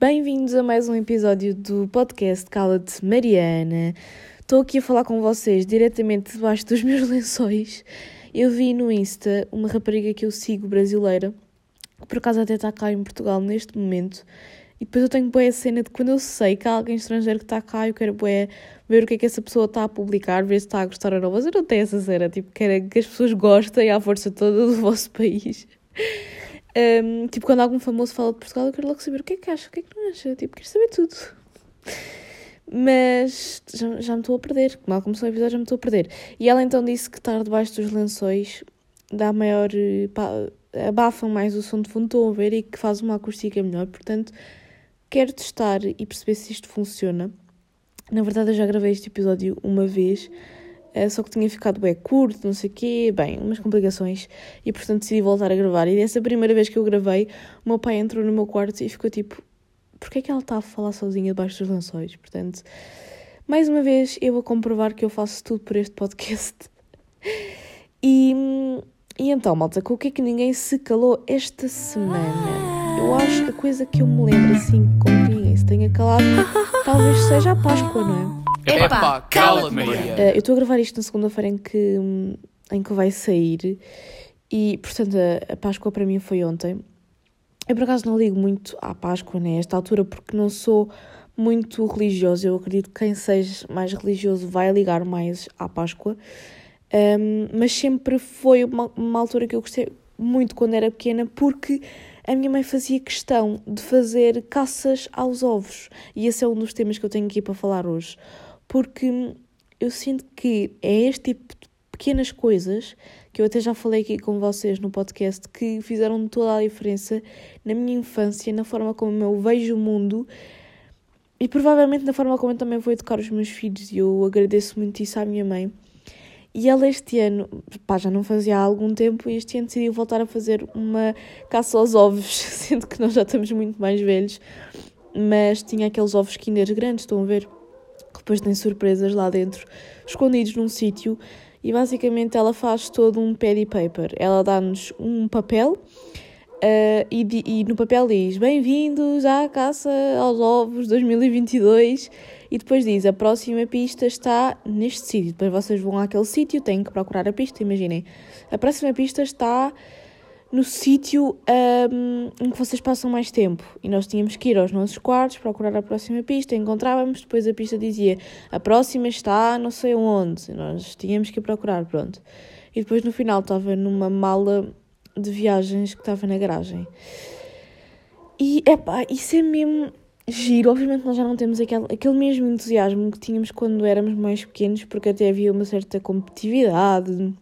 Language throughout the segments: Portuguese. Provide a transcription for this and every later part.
Bem-vindos a mais um episódio do podcast Cala-te Mariana. Estou aqui a falar com vocês diretamente debaixo dos meus lençóis. Eu vi no Insta uma rapariga que eu sigo brasileira, que por acaso até está cá em Portugal neste momento. E depois eu tenho boa a cena de quando eu sei que há alguém estrangeiro que está cá, eu quero boé ver o que é que essa pessoa está a publicar, ver se está a gostar ou não. Mas eu não tenho essa cena, tipo, quero que as pessoas gostem à força toda do vosso país. Um, tipo, quando algum famoso fala de Portugal, eu quero logo saber o que é que acha, o que é que não acha. Tipo, quero saber tudo. Mas já, já me estou a perder. Mal começou o episódio, já me estou a perder. E ela então disse que estar debaixo dos lençóis dá maior. Pá, abafa mais o som de fundo, estou a ver, e que faz uma acústica melhor. Portanto, quero testar e perceber se isto funciona. Na verdade, eu já gravei este episódio uma vez só que tinha ficado bem curto, não sei o quê, bem, umas complicações, e portanto decidi voltar a gravar. E dessa primeira vez que eu gravei, o meu pai entrou no meu quarto e ficou tipo: porquê é que ela está a falar sozinha debaixo dos lençóis? Portanto, mais uma vez, eu vou comprovar que eu faço tudo por este podcast. e, e então, malta, com o que é que ninguém se calou esta semana? Eu acho que a coisa que eu me lembro assim, com que ninguém se tenha calado, talvez seja a Páscoa, não é? Epá, cala-te, Maria. Uh, eu estou a gravar isto na segunda-feira em que, em que vai sair e, portanto, a, a, Páscoa para mim foi ontem. Eu, por acaso, não ligo muito à Páscoa nesta altura porque não sou muito religiosa. Eu acredito que quem seja mais religioso vai ligar mais à Páscoa. Um, mas sempre foi uma, uma altura que eu gostei muito quando era pequena porque a minha mãe fazia questão de fazer caças aos ovos. E esse é um dos temas que eu tenho aqui para falar hoje porque eu sinto que é este tipo de pequenas coisas que eu até já falei aqui com vocês no podcast que fizeram toda a diferença na minha infância, na forma como eu vejo o mundo e provavelmente na forma como eu também vou educar os meus filhos e eu agradeço muito isso à minha mãe. E ela este ano, pá, já não fazia há algum tempo e este ano decidiu voltar a fazer uma caça aos ovos, sendo que nós já estamos muito mais velhos, mas tinha aqueles ovos Kinder grandes, estão a ver? Depois tem surpresas lá dentro, escondidos num sítio, e basicamente ela faz todo um paddy paper. Ela dá-nos um papel uh, e, e, no papel diz: Bem-vindos à caça aos ovos 2022. E depois diz: A próxima pista está neste sítio. Depois vocês vão àquele sítio, têm que procurar a pista. Imaginem, a próxima pista está no sítio um, em que vocês passam mais tempo. E nós tínhamos que ir aos nossos quartos, procurar a próxima pista, encontrávamos, depois a pista dizia a próxima está não sei onde. E nós tínhamos que procurar, pronto. E depois no final estava numa mala de viagens que estava na garagem. E epá, isso é mesmo giro. Obviamente nós já não temos aquele, aquele mesmo entusiasmo que tínhamos quando éramos mais pequenos, porque até havia uma certa competitividade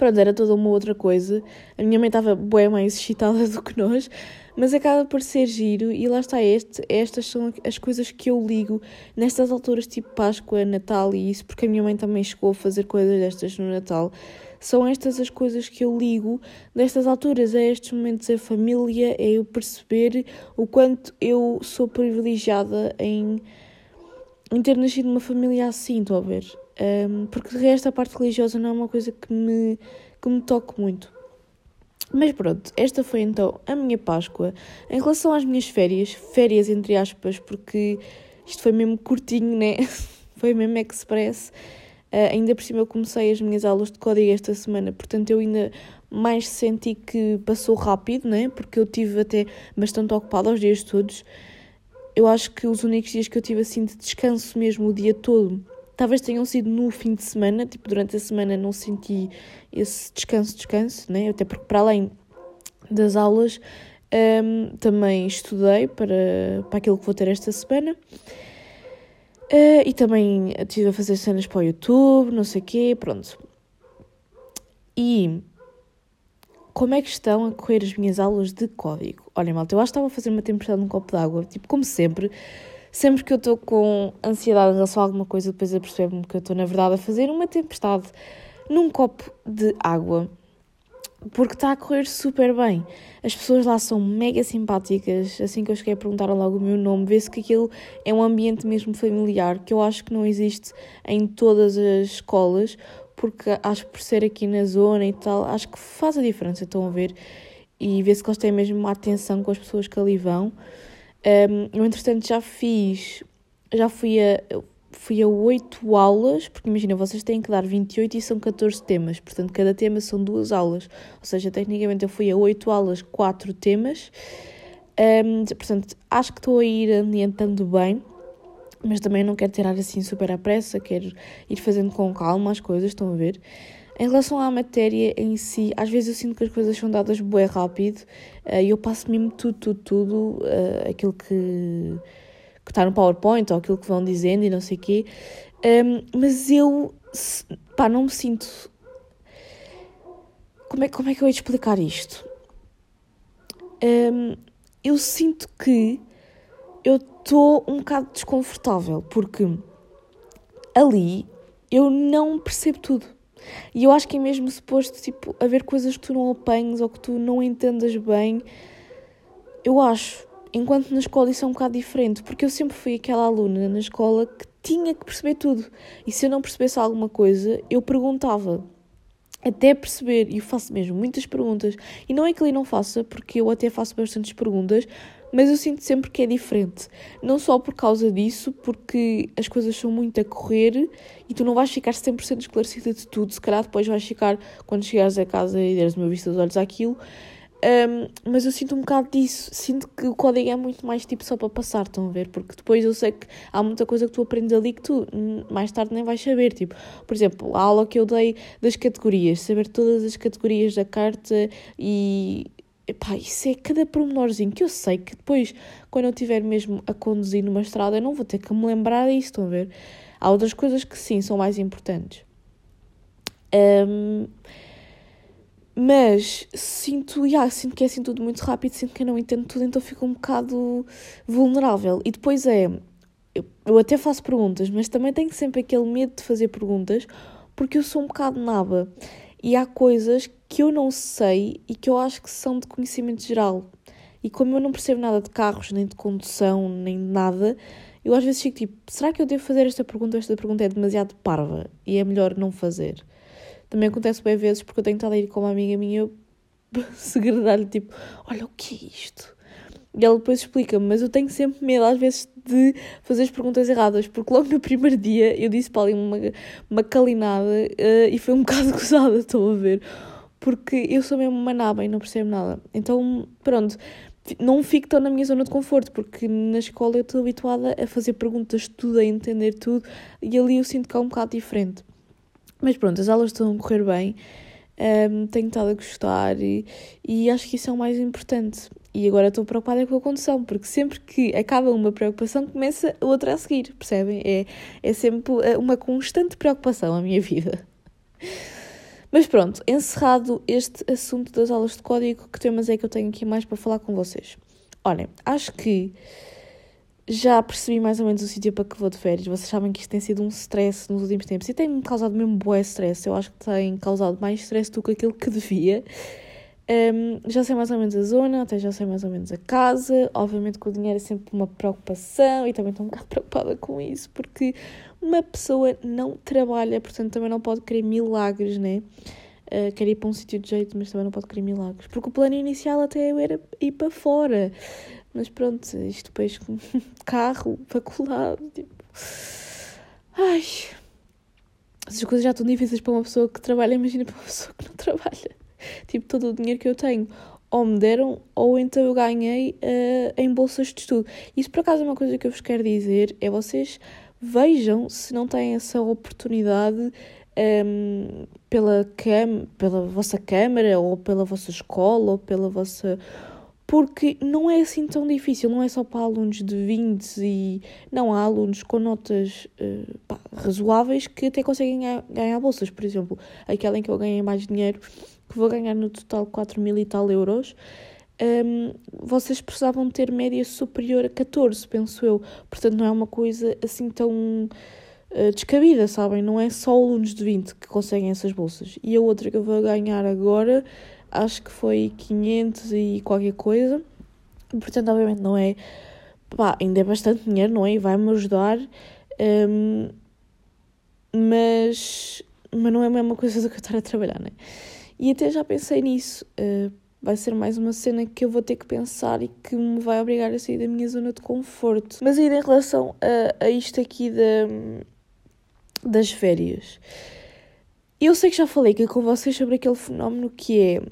Pronto, era toda uma outra coisa. A minha mãe estava bem mais excitada do que nós, mas acaba por ser giro e lá está este. Estas são as coisas que eu ligo nestas alturas, tipo Páscoa, Natal e isso, porque a minha mãe também chegou a fazer coisas destas no Natal. São estas as coisas que eu ligo nestas alturas, é estes momentos a família, é eu perceber o quanto eu sou privilegiada em, em ter nascido numa família assim, estou a ver? Um, porque de resto a parte religiosa não é uma coisa que me, que me toque muito. Mas pronto, esta foi então a minha Páscoa. Em relação às minhas férias, férias entre aspas, porque isto foi mesmo curtinho, né? foi mesmo express. Uh, ainda por cima eu comecei as minhas aulas de código esta semana, portanto eu ainda mais senti que passou rápido, né? Porque eu tive até bastante ocupada aos dias todos. Eu acho que os únicos dias que eu tive assim de descanso mesmo o dia todo Talvez tenham sido no fim de semana, tipo, durante a semana não senti esse descanso, descanso, né? Até porque para além das aulas um, também estudei para, para aquilo que vou ter esta semana. Uh, e também estive a fazer cenas para o YouTube, não sei o quê, pronto. E como é que estão a correr as minhas aulas de código? Olha, malta, eu acho que estava a fazer uma tempestade num copo d'água, tipo, como sempre, sempre que eu estou com ansiedade em relação a alguma coisa, depois eu percebo-me que eu estou, na verdade, a fazer uma tempestade num copo de água. Porque está a correr super bem. As pessoas lá são mega simpáticas. Assim que eu cheguei perguntar logo o meu nome, vê-se que aquilo é um ambiente mesmo familiar, que eu acho que não existe em todas as escolas, porque acho que por ser aqui na zona e tal, acho que faz a diferença, estão a ver? E vê-se que eles têm mesmo uma atenção com as pessoas que ali vão. Um, eu, entretanto, já fiz, já fui a, fui a 8 aulas, porque imagina, vocês têm que dar 28 e são 14 temas, portanto, cada tema são duas aulas, ou seja, tecnicamente eu fui a 8 aulas, 4 temas, um, portanto, acho que estou a ir adiantando bem, mas também não quero tirar assim super à pressa, quero ir fazendo com calma as coisas, estão a ver? Em relação à matéria em si, às vezes eu sinto que as coisas são dadas bem rápido eh, e eu passo mesmo tudo, tudo, tudo, uh, aquilo que, está no PowerPoint ou aquilo que vão dizendo e não sei o quê. Um, mas eu, pá, não me sinto... Como é, como é que eu ia explicar isto? Um, eu sinto que eu estou um bocado desconfortável, porque ali eu não percebo tudo. E eu acho que é mesmo suposto, tipo, haver coisas que tu não apanhes ou que tu não entendas bem. Eu acho, enquanto na escola isso é um bocado diferente, porque eu sempre fui aquela aluna na escola que tinha que perceber tudo. E se eu não percebesse alguma coisa, eu perguntava. Até perceber, e faço mesmo muitas perguntas. E não é que ele não faça, porque eu até faço bastantes perguntas, mas eu sinto sempre que é diferente. Não só por causa disso, porque as coisas são muito a correr e tu não vais ficar 100% esclarecida de tudo. Se calhar depois vais ficar, quando chegares a casa e deres uma vista dos olhos àquilo. Um, mas eu sinto um bocado disso. Sinto que o código é muito mais tipo só para passar, estão a ver? Porque depois eu sei que há muita coisa que tu aprendes ali que tu mais tarde nem vais saber. Tipo, por exemplo, a aula que eu dei das categorias, saber todas as categorias da carta e Epá, isso é cada pormenorzinho que eu sei que depois, quando eu estiver mesmo a conduzir numa estrada, eu não vou ter que me lembrar disso, estão a ver? Há outras coisas que sim, são mais importantes. Um, mas sinto, yeah, sinto que é assim tudo muito rápido, sinto que eu não entendo tudo, então fico um bocado vulnerável. E depois é, eu, eu até faço perguntas, mas também tenho sempre aquele medo de fazer perguntas, porque eu sou um bocado naba. E há coisas que eu não sei e que eu acho que são de conhecimento geral. E como eu não percebo nada de carros, nem de condução, nem de nada, eu às vezes fico tipo: será que eu devo fazer esta pergunta? Esta pergunta é demasiado parva e é melhor não fazer. Também acontece bem vezes porque eu tenho estado a ir com uma amiga minha segredar-lhe tipo: olha, o que é isto? E ela depois explica-me, mas eu tenho sempre medo às vezes de fazer as perguntas erradas, porque logo no primeiro dia eu disse para ali uma, uma calinada uh, e foi um bocado gozada, estão a ver? Porque eu sou mesmo uma naba e não percebo nada. Então, pronto, não fico tão na minha zona de conforto, porque na escola eu estou habituada a fazer perguntas tudo, a entender tudo, e ali eu sinto que é um bocado diferente. Mas pronto, as aulas estão a correr bem, um, tenho estado a gostar e, e acho que isso é o mais importante. E agora estou preocupada com a condução, porque sempre que acaba uma preocupação, começa outra a seguir, percebem? É, é sempre eh, uma constante preocupação a minha vida. Mas pronto, encerrado este assunto das aulas de código, que temas é que eu tenho aqui mais para falar com vocês? Olhem, acho que já percebi mais ou menos o sítio para que vou de férias. Vocês sabem que isto tem sido um stress nos últimos tempos e tem-me causado mesmo bué stress. Eu acho que tem causado mais stress do que aquilo que devia. Um, já sei mais ou menos a zona, até já sei mais ou menos a casa. Obviamente que o dinheiro é sempre uma preocupação e também estou um bocado preocupada com isso, porque uma pessoa não trabalha, portanto também não pode querer milagres, né? Uh, quer ir para um sítio de jeito, mas também não pode querer milagres. Porque o plano inicial até era ir para fora. Mas pronto, isto depois com carro, faculdade, tipo. Ai. As coisas já estão difíceis para uma pessoa que trabalha, imagina para uma pessoa que não trabalha tipo, todo o dinheiro que eu tenho ou me deram ou então eu ganhei uh, em bolsas de estudo. Isso por acaso é uma coisa que eu vos quero dizer, é vocês vejam se não têm essa oportunidade um, ehm, pela, cam pela vossa câmara ou pela vossa escola ou pela vossa porque não é assim tão difícil, não é só para alunos de 20 e. Não, há alunos com notas uh, pá, razoáveis que até conseguem ganhar, bolsas, por exemplo, aquela em que eu ganhei mais dinheiro que vou ganhar no total 4 mil e tal euros, um, vocês precisavam ter média superior a 14, penso eu. Portanto, não é uma coisa assim tão uh, descabida, sabem? Não é só alunos de 20 que conseguem essas bolsas. E a outra que eu vou ganhar agora, acho que foi 500 e qualquer coisa. Portanto, obviamente, não é. Pá, ainda é bastante dinheiro, não é? E vai-me ajudar. Um, mas, mas não é a mesma coisa do que eu estar a trabalhar, não é? E até já pensei nisso, uh, vai ser mais uma cena que eu vou ter que pensar e que me vai obrigar a sair da minha zona de conforto. Mas ainda em relação a, a isto aqui da, das férias, eu sei que já falei aqui com vocês sobre aquele fenómeno que é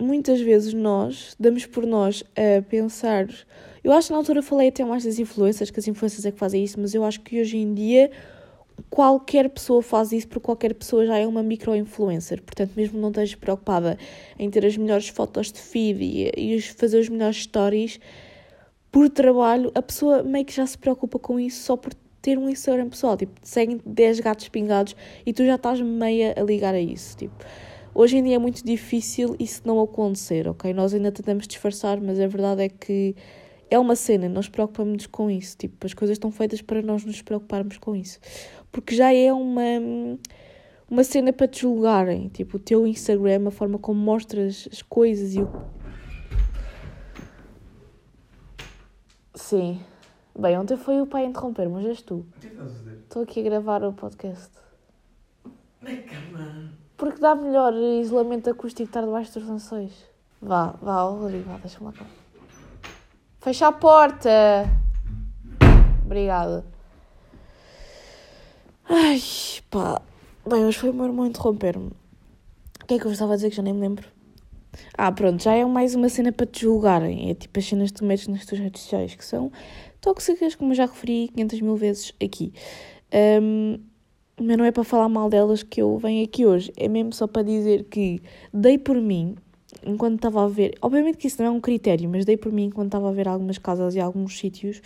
muitas vezes nós damos por nós a pensar. Eu acho que na altura falei até mais das influências, que as influências é que fazem isso, mas eu acho que hoje em dia qualquer pessoa faz isso porque qualquer pessoa já é uma micro-influencer. Portanto, mesmo não estejas preocupada em ter as melhores fotos de feed e, e fazer os melhores stories por trabalho, a pessoa meio que já se preocupa com isso só por ter um Instagram pessoal. Tipo, seguem 10 gatos pingados e tu já estás meia a ligar a isso. Tipo, hoje em dia é muito difícil isso não acontecer, ok? Nós ainda tentamos disfarçar, mas a verdade é que é uma cena, nós preocupamos-nos com isso. Tipo, as coisas estão feitas para nós nos preocuparmos com isso porque já é uma, uma cena para te julgarem. Tipo, o teu Instagram, a forma como mostras as coisas e o. Sim. Bem, ontem foi o pai a interromper, mas és tu. O que é que estás a fazer? Estou aqui a gravar o podcast. Na cama. Porque dá melhor isolamento acústico estar debaixo dos lençóis. Vá, vá, Rodrigo, vá, deixa-me lá cá. Fecha a porta! Obrigada. Ai, pá. Bem, hoje foi o meu irmão interromper-me. O que é que eu estava a dizer que já nem me lembro? Ah, pronto, já é mais uma cena para te julgarem. É tipo as cenas que tu metes nas tuas redes sociais, que são tóxicas, como eu já referi 500 mil vezes aqui. Um, mas não é para falar mal delas que eu venho aqui hoje. É mesmo só para dizer que dei por mim, enquanto estava a ver. Obviamente que isso não é um critério, mas dei por mim enquanto estava a ver algumas casas e alguns sítios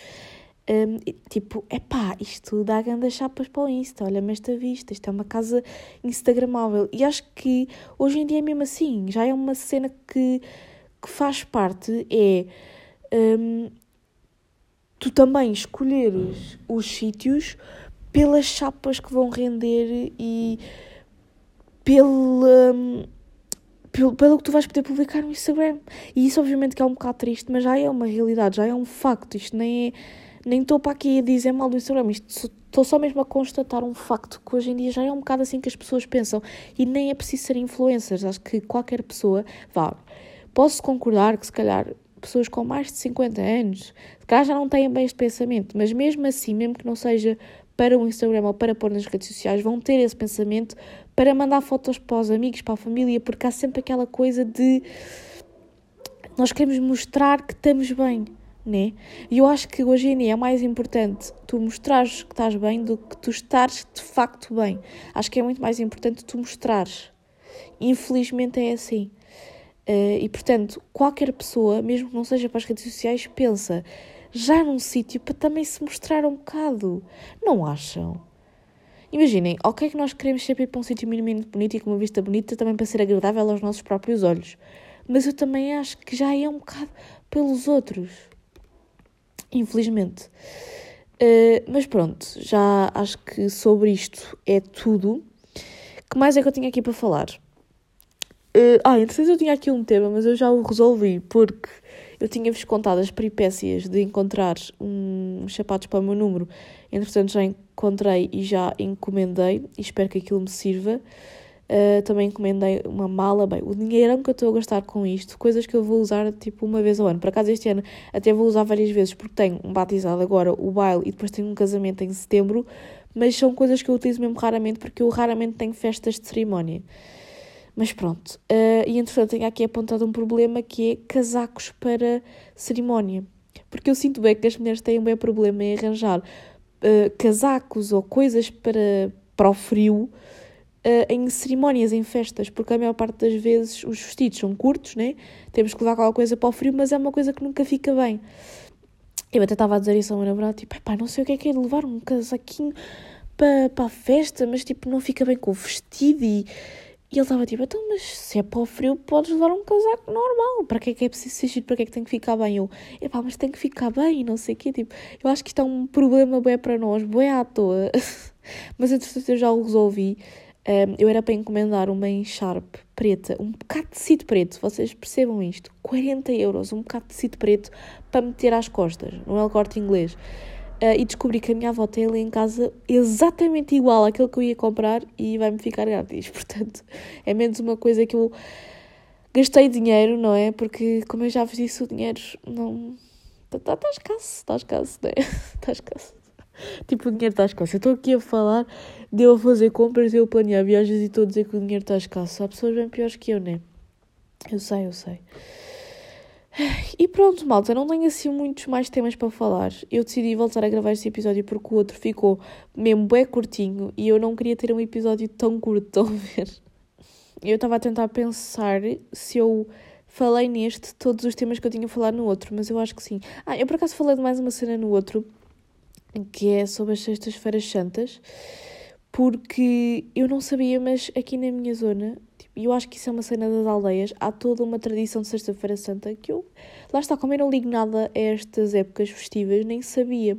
um, tipo, epá, isto dá grandes chapas para o Insta, olha-me esta vista, isto é uma casa instagramável. E acho que hoje em dia é mesmo assim, já é uma cena que, que faz parte, é um, tu também escolheres os sítios pelas chapas que vão render e pela... Pelo, pelo que tu vais poder publicar no Instagram. E isso obviamente que é um bocado triste, mas já é uma realidade, já é um facto, isto nem é nem estou para aqui a dizer mal do Instagram, estou só mesmo a constatar um facto que hoje em dia já é um bocado assim que as pessoas pensam e nem é preciso ser influencers. Acho que qualquer pessoa, vá, posso concordar que se calhar pessoas com mais de 50 anos, se calhar já não têm bem este pensamento, mas mesmo assim, mesmo que não seja para o Instagram ou para pôr nas redes sociais, vão ter esse pensamento para mandar fotos para os amigos, para a família, porque há sempre aquela coisa de nós queremos mostrar que estamos bem né? E eu acho que hoje em dia é mais importante tu mostrares que estás bem do que tu estares de facto bem. Acho que é muito mais importante tu mostrares. Infelizmente é assim. Uh, e portanto, qualquer pessoa, mesmo que não seja para as redes sociais, pensa já num sítio para também se mostrar um bocado. Não acham? Imaginem, ok que nós queremos sempre ir para um sítio minimamente bonito e com uma vista bonita também para ser agradável aos nossos próprios olhos. Mas eu também acho que já é um bocado pelos outros infelizmente. Uh, mas pronto, já acho que sobre isto é tudo. Que mais é que eu tinha aqui para falar? Uh, ah, entretanto eu tinha aqui um tema, mas eu já o resolvi porque eu tinha-vos contado as peripécias de encontrar uns sapatos para o meu número. Entretanto já encontrei e já encomendei e espero que aquilo me sirva. Uh, também encomendei uma mala. Bem, o dinheiro que eu estou a gastar com isto, coisas que eu vou usar tipo uma vez ao ano. Por acaso este ano até vou usar várias vezes porque tenho um batizado agora, o baile e depois tenho um casamento em setembro, mas são coisas que eu utilizo mesmo raramente porque eu raramente tenho festas de cerimónia. Mas pronto. Uh, e entretanto tenho aqui apontado um problema que é casacos para cerimónia. Porque eu sinto bem que as mulheres têm um bem problema em arranjar uh, casacos ou coisas para, para o frio em cerimónias, em festas, porque a maior parte das vezes os vestidos são curtos, né? Temos que levar aquela coisa para o frio, mas é uma coisa que nunca fica bem. Eu até estava a dizer isso ao meu namorado, tipo, pá, não sei o que é que é de levar um casaquinho para, para a festa, mas tipo, não fica bem com o vestido e... E ele estava tipo, então, mas se é para o frio, podes levar um casaco normal. Para que é que é preciso ser Para que é que tem que ficar bem? Eu, epá, mas tem que ficar bem, não sei o quê. Tipo, eu acho que isto é um problema bem para nós, bem à toa. mas entretanto eu já o resolvi. Um, eu era para encomendar uma em Sharp preta, um bocado de tecido preto, vocês percebam isto, 40 euros, um bocado de tecido preto para meter às costas, não é o corte inglês. Uh, e descobri que a minha avó tem ali em casa exatamente igual àquele que eu ia comprar e vai-me ficar grátis. Portanto, é menos uma coisa que eu Gastei dinheiro, não é? Porque, como eu já vos disse, o dinheiro não. Está tá, tá escasso, está escasso, não é? Está escasso. Tipo, o dinheiro está escasso. Eu estou aqui a falar de eu a fazer compras, de eu a planear viagens e estou a dizer que o dinheiro está escasso. Há pessoas bem piores que eu, não é? Eu sei, eu sei. E pronto, malta, não tenho assim muitos mais temas para falar. Eu decidi voltar a gravar este episódio porque o outro ficou mesmo bem curtinho e eu não queria ter um episódio tão curto, estão a ver? Eu estava a tentar pensar se eu falei neste todos os temas que eu tinha falado no outro, mas eu acho que sim. Ah, eu por acaso falei de mais uma cena no outro, que é sobre as Sextas-feiras Santas, porque eu não sabia, mas aqui na minha zona e eu acho que isso é uma cena das aldeias. Há toda uma tradição de Sexta-feira Santa que eu, lá está, como eu não ligo nada a estas épocas festivas, nem sabia.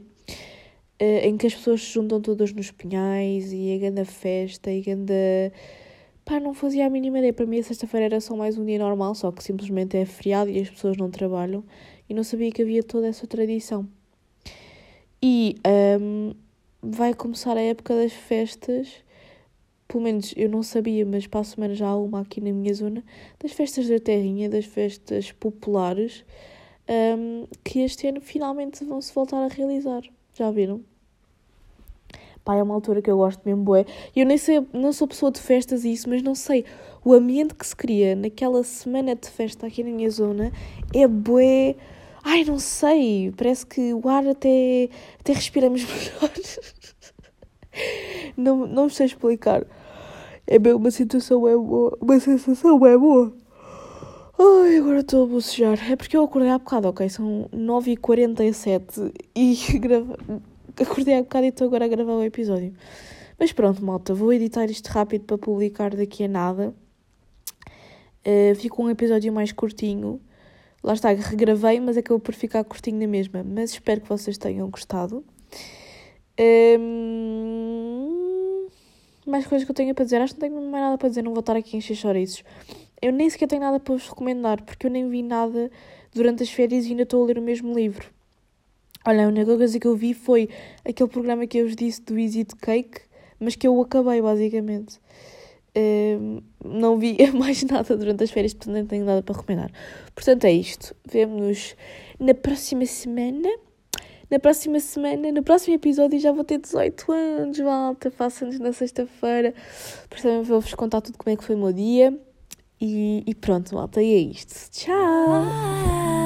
Uh, em que as pessoas se juntam todas nos pinhais e a grande festa e a grande. Pá, não fazia a mínima ideia. Para mim, a sexta-feira era só mais um dia normal, só que simplesmente é feriado e as pessoas não trabalham. E não sabia que havia toda essa tradição. E um, vai começar a época das festas pelo menos eu não sabia, mas para a semana já há uma aqui na minha zona, das festas da terrinha, das festas populares, um, que este ano finalmente vão se voltar a realizar. Já viram? Pá, é uma altura que eu gosto mesmo, bué. Eu nem sei, não sou pessoa de festas e isso, mas não sei, o ambiente que se cria naquela semana de festa aqui na minha zona é bué... Ai, não sei, parece que o ar até, até respiramos melhor. não, não sei explicar. É bem uma situação é boa. Uma sensação é boa. Ai, agora estou a bocejar. É porque eu acordei há bocado, ok? São 9h47 e grava... acordei há bocado e estou agora a gravar o episódio. Mas pronto, malta, vou editar isto rápido para publicar daqui a nada. Uh, ficou um episódio mais curtinho. Lá está, regravei, mas acabou por ficar curtinho na mesma. Mas espero que vocês tenham gostado. Um mais coisas que eu tenho para dizer. Acho que não tenho mais nada para dizer, não vou estar aqui a encher chouriços. Eu nem sequer tenho nada para vos recomendar, porque eu nem vi nada durante as férias e ainda estou a ler o mesmo livro. Olha, a única coisa que eu vi foi aquele programa que eu vos disse do Easy Cake, mas que eu acabei, basicamente. Um, não vi mais nada durante as férias, portanto não tenho nada para recomendar. Portanto é isto. Vemo-nos na próxima semana na próxima semana, no próximo episódio, já vou ter 18 anos, malta. Faço anos na sexta-feira. Portanto, vou-vos contar tudo como é que foi o meu dia. E, e pronto, malta, e é isto. Tchau!